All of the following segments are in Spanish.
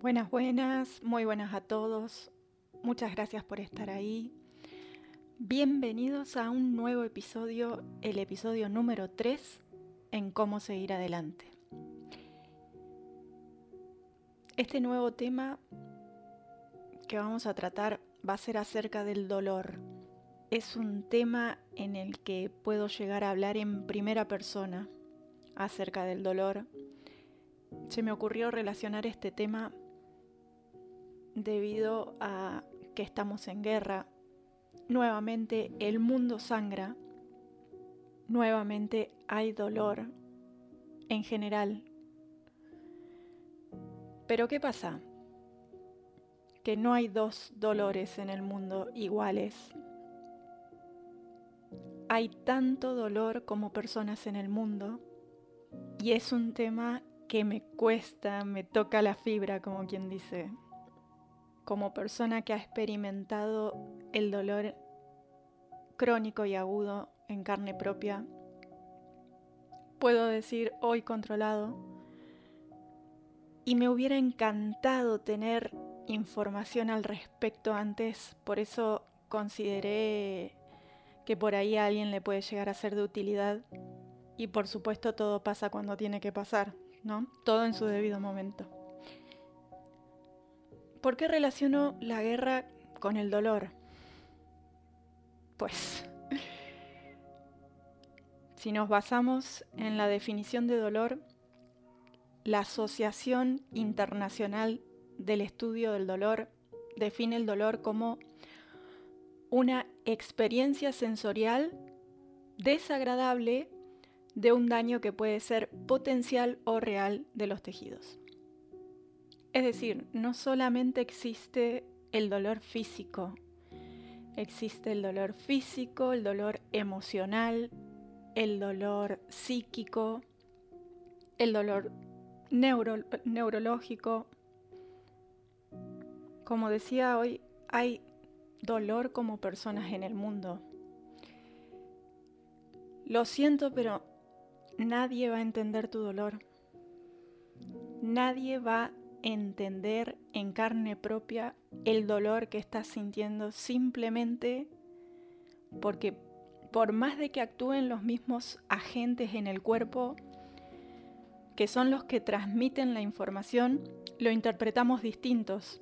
Buenas, buenas, muy buenas a todos. Muchas gracias por estar ahí. Bienvenidos a un nuevo episodio, el episodio número 3 en cómo seguir adelante. Este nuevo tema que vamos a tratar va a ser acerca del dolor. Es un tema en el que puedo llegar a hablar en primera persona acerca del dolor. Se me ocurrió relacionar este tema debido a que estamos en guerra. Nuevamente el mundo sangra. Nuevamente hay dolor en general. Pero ¿qué pasa? Que no hay dos dolores en el mundo iguales. Hay tanto dolor como personas en el mundo y es un tema que me cuesta, me toca la fibra, como quien dice como persona que ha experimentado el dolor crónico y agudo en carne propia, puedo decir hoy controlado, y me hubiera encantado tener información al respecto antes, por eso consideré que por ahí a alguien le puede llegar a ser de utilidad y por supuesto todo pasa cuando tiene que pasar, ¿no? Todo en su debido momento. ¿Por qué relaciono la guerra con el dolor? Pues, si nos basamos en la definición de dolor, la Asociación Internacional del Estudio del Dolor define el dolor como una experiencia sensorial desagradable de un daño que puede ser potencial o real de los tejidos. Es decir, no solamente existe el dolor físico, existe el dolor físico, el dolor emocional, el dolor psíquico, el dolor neurológico. Como decía hoy, hay dolor como personas en el mundo. Lo siento, pero nadie va a entender tu dolor. Nadie va entender en carne propia el dolor que estás sintiendo simplemente porque por más de que actúen los mismos agentes en el cuerpo, que son los que transmiten la información, lo interpretamos distintos.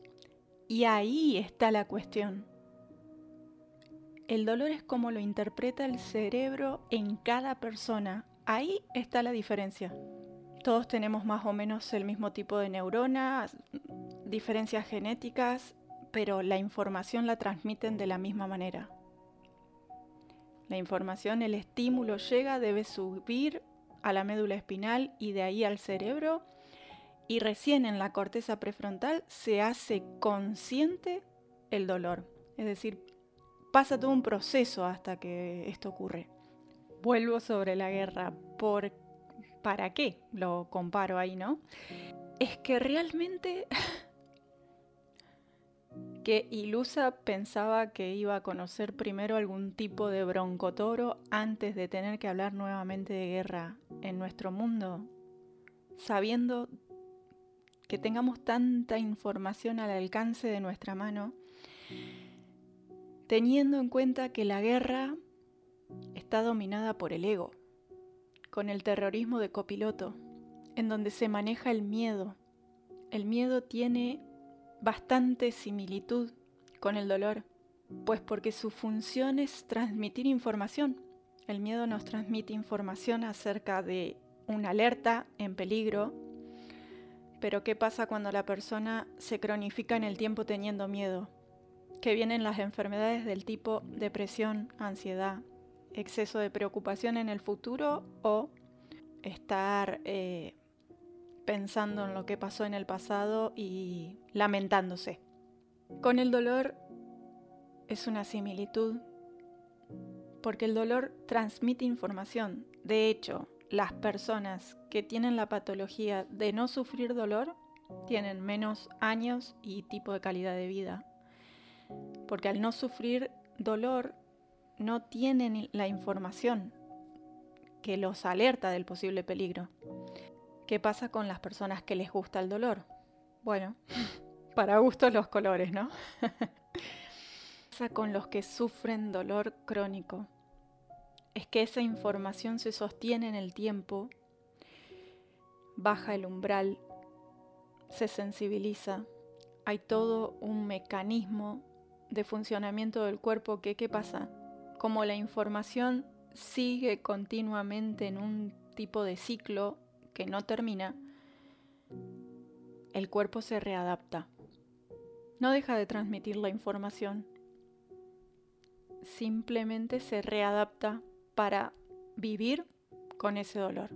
Y ahí está la cuestión. El dolor es como lo interpreta el cerebro en cada persona. Ahí está la diferencia todos tenemos más o menos el mismo tipo de neuronas, diferencias genéticas, pero la información la transmiten de la misma manera. La información, el estímulo llega, debe subir a la médula espinal y de ahí al cerebro y recién en la corteza prefrontal se hace consciente el dolor. Es decir, pasa todo un proceso hasta que esto ocurre. Vuelvo sobre la guerra. ¿Por ¿para qué? Lo comparo ahí, ¿no? Es que realmente que Ilusa pensaba que iba a conocer primero algún tipo de broncotoro antes de tener que hablar nuevamente de guerra en nuestro mundo, sabiendo que tengamos tanta información al alcance de nuestra mano, teniendo en cuenta que la guerra está dominada por el ego con el terrorismo de copiloto, en donde se maneja el miedo. El miedo tiene bastante similitud con el dolor, pues porque su función es transmitir información. El miedo nos transmite información acerca de una alerta en peligro, pero ¿qué pasa cuando la persona se cronifica en el tiempo teniendo miedo? Que vienen las enfermedades del tipo depresión, ansiedad, exceso de preocupación en el futuro o estar eh, pensando en lo que pasó en el pasado y lamentándose. Con el dolor es una similitud porque el dolor transmite información. De hecho, las personas que tienen la patología de no sufrir dolor tienen menos años y tipo de calidad de vida. Porque al no sufrir dolor no tienen la información que los alerta del posible peligro. ¿Qué pasa con las personas que les gusta el dolor? Bueno, para gustos los colores, ¿no? con los que sufren dolor crónico es que esa información se sostiene en el tiempo, baja el umbral, se sensibiliza, hay todo un mecanismo de funcionamiento del cuerpo que, ¿qué pasa? Como la información sigue continuamente en un tipo de ciclo que no termina, el cuerpo se readapta. No deja de transmitir la información, simplemente se readapta para vivir con ese dolor.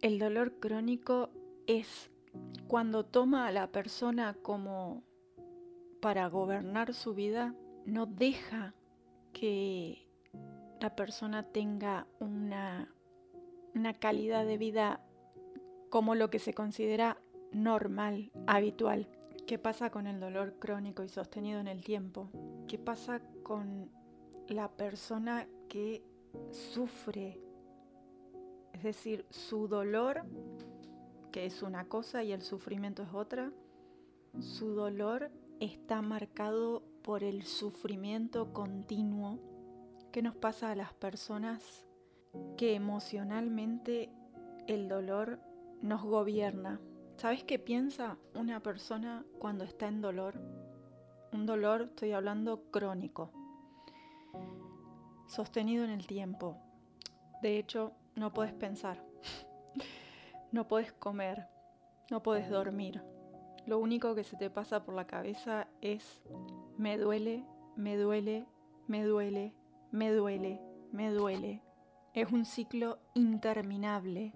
El dolor crónico es cuando toma a la persona como para gobernar su vida, no deja que la persona tenga una, una calidad de vida como lo que se considera normal, habitual. ¿Qué pasa con el dolor crónico y sostenido en el tiempo? ¿Qué pasa con la persona que sufre? Es decir, su dolor, que es una cosa y el sufrimiento es otra, su dolor está marcado por el sufrimiento continuo que nos pasa a las personas que emocionalmente el dolor nos gobierna. ¿Sabes qué piensa una persona cuando está en dolor? Un dolor, estoy hablando crónico, sostenido en el tiempo. De hecho, no puedes pensar, no puedes comer, no puedes dormir. Lo único que se te pasa por la cabeza es me duele, me duele, me duele, me duele, me duele. Es un ciclo interminable.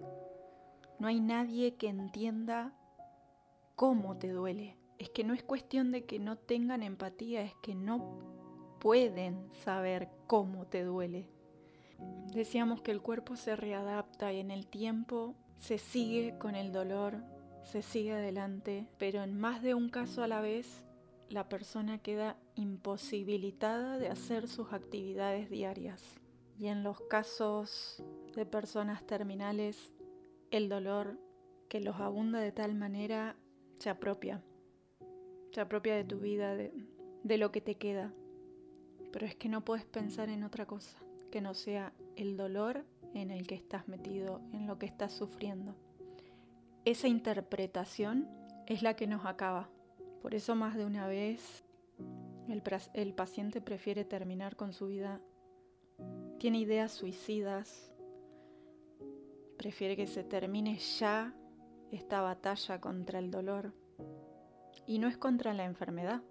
No hay nadie que entienda cómo te duele. Es que no es cuestión de que no tengan empatía, es que no pueden saber cómo te duele. Decíamos que el cuerpo se readapta y en el tiempo se sigue con el dolor, se sigue adelante, pero en más de un caso a la vez la persona queda imposibilitada de hacer sus actividades diarias. Y en los casos de personas terminales, el dolor que los abunda de tal manera se apropia. Se apropia de tu vida, de, de lo que te queda. Pero es que no puedes pensar en otra cosa que no sea el dolor en el que estás metido, en lo que estás sufriendo. Esa interpretación es la que nos acaba. Por eso más de una vez el, paciente prefiere terminar con su vida. Tiene ideas suicidas. Prefiere que se termine ya esta batalla contra el dolor. Y no es contra la enfermedad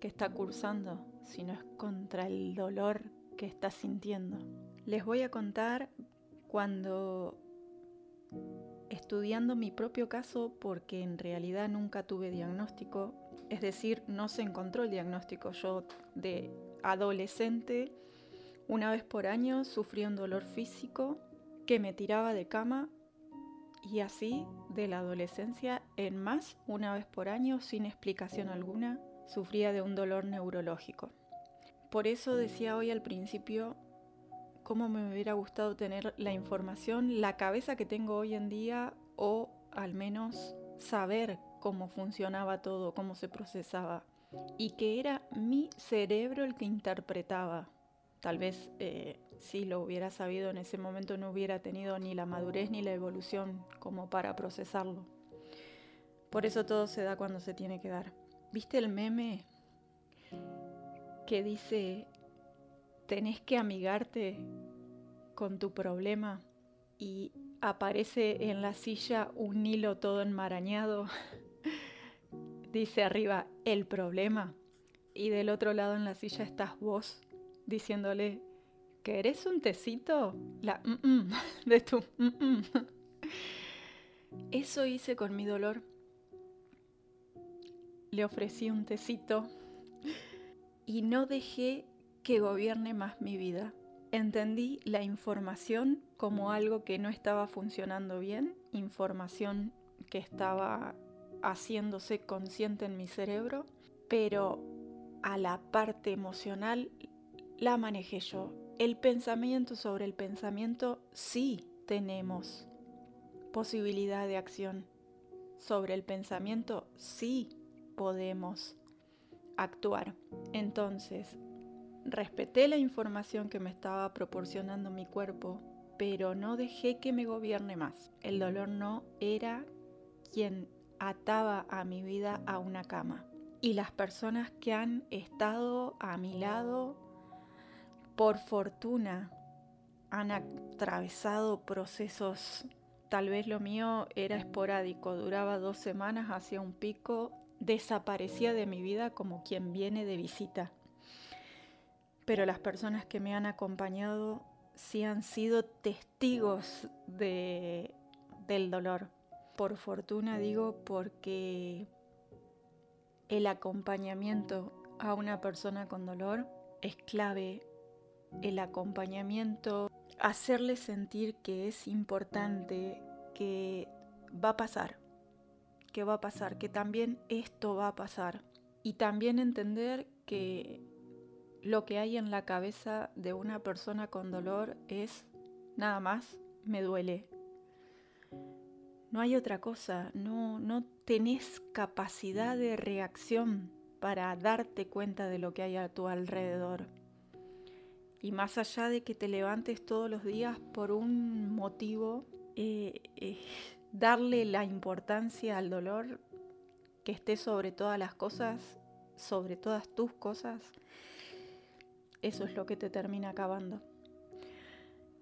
que está cursando, sino es contra el dolor que está sintiendo. Les voy a contar cuando estudiando mi propio caso, porque en realidad nunca tuve diagnóstico, es decir, no se encontró el diagnóstico. Yo de adolescente, una vez por año, sufría un dolor físico que me tiraba de cama y así, de la adolescencia en más, una vez por año, sin explicación alguna, sufría de un dolor neurológico. Por eso decía hoy al principio cómo me hubiera gustado tener la información, la cabeza que tengo hoy en día o al menos saber cómo funcionaba todo, cómo se procesaba y que era mi cerebro el que interpretaba. Tal vez eh, si lo hubiera sabido en ese momento no hubiera tenido ni la madurez ni la evolución como para procesarlo. Por eso todo se da cuando se tiene que dar. ¿Viste el meme que dice, tenés que amigarte con tu problema y aparece en la silla un hilo todo enmarañado? dice arriba, el problema. Y del otro lado en la silla estás vos diciéndole, ¿querés un tecito? La mm, mm de tu mm, mm. Eso hice con mi dolor. Le ofrecí un tecito y no dejé que gobierne más mi vida. Entendí la información como algo que no estaba funcionando bien, información que estaba haciéndose consciente en mi cerebro, pero a la parte emocional la manejé yo el pensamiento sobre el pensamiento sí tenemos posibilidad de acción. sobre el pensamiento, sí podemos actuar. Entonces, respeté la información que me estaba proporcionando mi cuerpo, pero no dejé que me gobierne más. El dolor no era quien ataba a mi vida a una cama. Y las personas que han estado a mi lado, por fortuna, han atravesado procesos, tal vez lo mío era esporádico, duraba dos semanas, hacía un pico, desaparecía de mi vida como quien viene de visita. Pero las personas que me han acompañado sí han sido testigos de, del dolor. Por fortuna digo porque el acompañamiento a una persona con dolor es clave. El acompañamiento, hacerle sentir que es importante, que va a pasar, que va a pasar, que también esto va a pasar. Y también entender que lo que hay en la cabeza de una persona con dolor es nada más, me duele. No hay otra cosa, no, no tenés capacidad de reacción para darte cuenta de lo que hay a tu alrededor. Y más allá de que te levantes todos los días por un motivo, eh, eh, darle la importancia al dolor que esté sobre todas las cosas, sobre todas tus cosas, eso es lo que te termina acabando.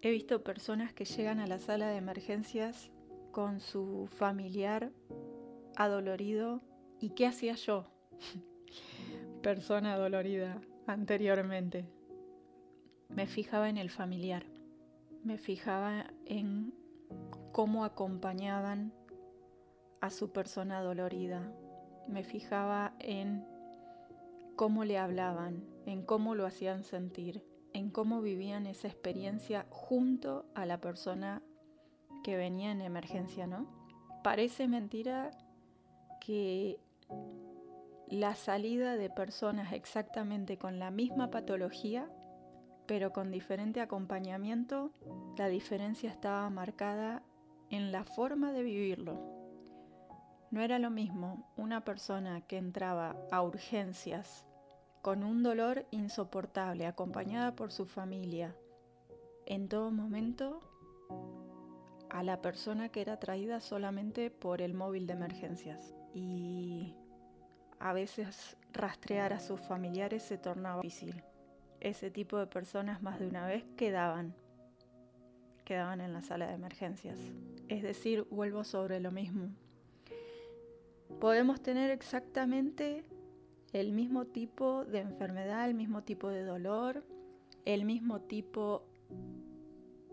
He visto personas que llegan a la sala de emergencias con su familiar adolorido. ¿Y qué hacía yo? Persona dolorida anteriormente. Me fijaba en el familiar. Me fijaba en cómo acompañaban a su persona dolorida. Me fijaba en cómo le hablaban, en cómo lo hacían sentir, en cómo vivían esa experiencia junto a la persona que venía en emergencia, ¿no? Parece mentira que la salida de personas exactamente con la misma patología, pero con diferente acompañamiento, la diferencia estaba marcada en la forma de vivirlo. No era lo mismo una persona que entraba a urgencias con un dolor insoportable, acompañada por su familia, en todo momento a la persona que era traída solamente por el móvil de emergencias. Y a veces rastrear a sus familiares se tornaba difícil. Ese tipo de personas más de una vez quedaban, quedaban en la sala de emergencias. Es decir, vuelvo sobre lo mismo. Podemos tener exactamente el mismo tipo de enfermedad, el mismo tipo de dolor, el mismo tipo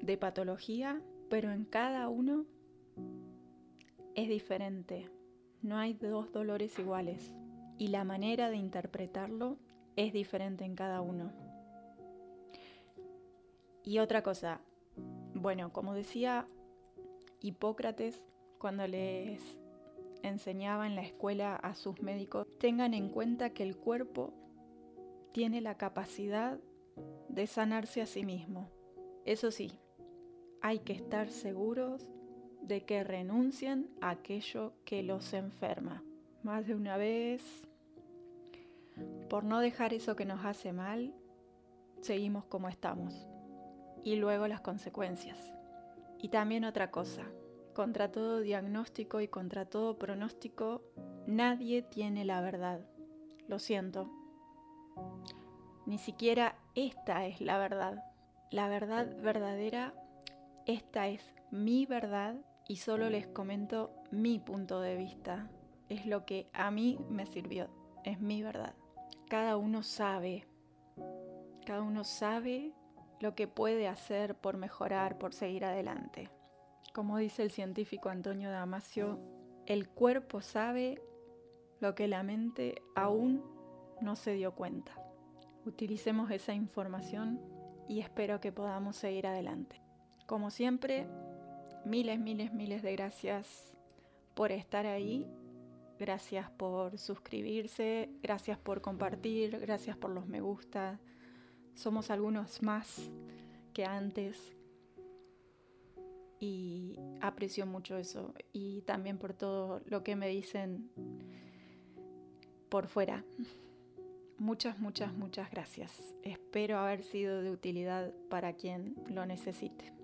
de patología, pero en cada uno es diferente. No hay dos dolores iguales y la manera de interpretarlo es diferente en cada uno. Y otra cosa, bueno, como decía Hipócrates cuando les enseñaba en la escuela a sus médicos, tengan en cuenta que el cuerpo tiene la capacidad de sanarse a sí mismo. Eso sí, hay que estar seguros de que renuncien a aquello que los enferma. Más de una vez, por no dejar eso que nos hace mal, seguimos como estamos. Y luego las consecuencias. Y también otra cosa, contra todo diagnóstico y contra todo pronóstico, nadie tiene la verdad. Lo siento. Ni siquiera esta es la verdad. La verdad verdadera, esta es mi verdad y solo les comento mi punto de vista. Es lo que a mí me sirvió. Es mi verdad. Cada uno sabe. Cada uno sabe lo que puede hacer por mejorar, por seguir adelante. Como dice el científico Antonio Damasio, el cuerpo sabe lo que la mente aún no se dio cuenta. Utilicemos esa información y espero que podamos seguir adelante. Como siempre, miles, miles, miles de gracias por estar ahí. Gracias por suscribirse, gracias por compartir, gracias por los me gusta. Somos algunos más que antes y aprecio mucho eso y también por todo lo que me dicen por fuera. Muchas, muchas, muchas gracias. Espero haber sido de utilidad para quien lo necesite.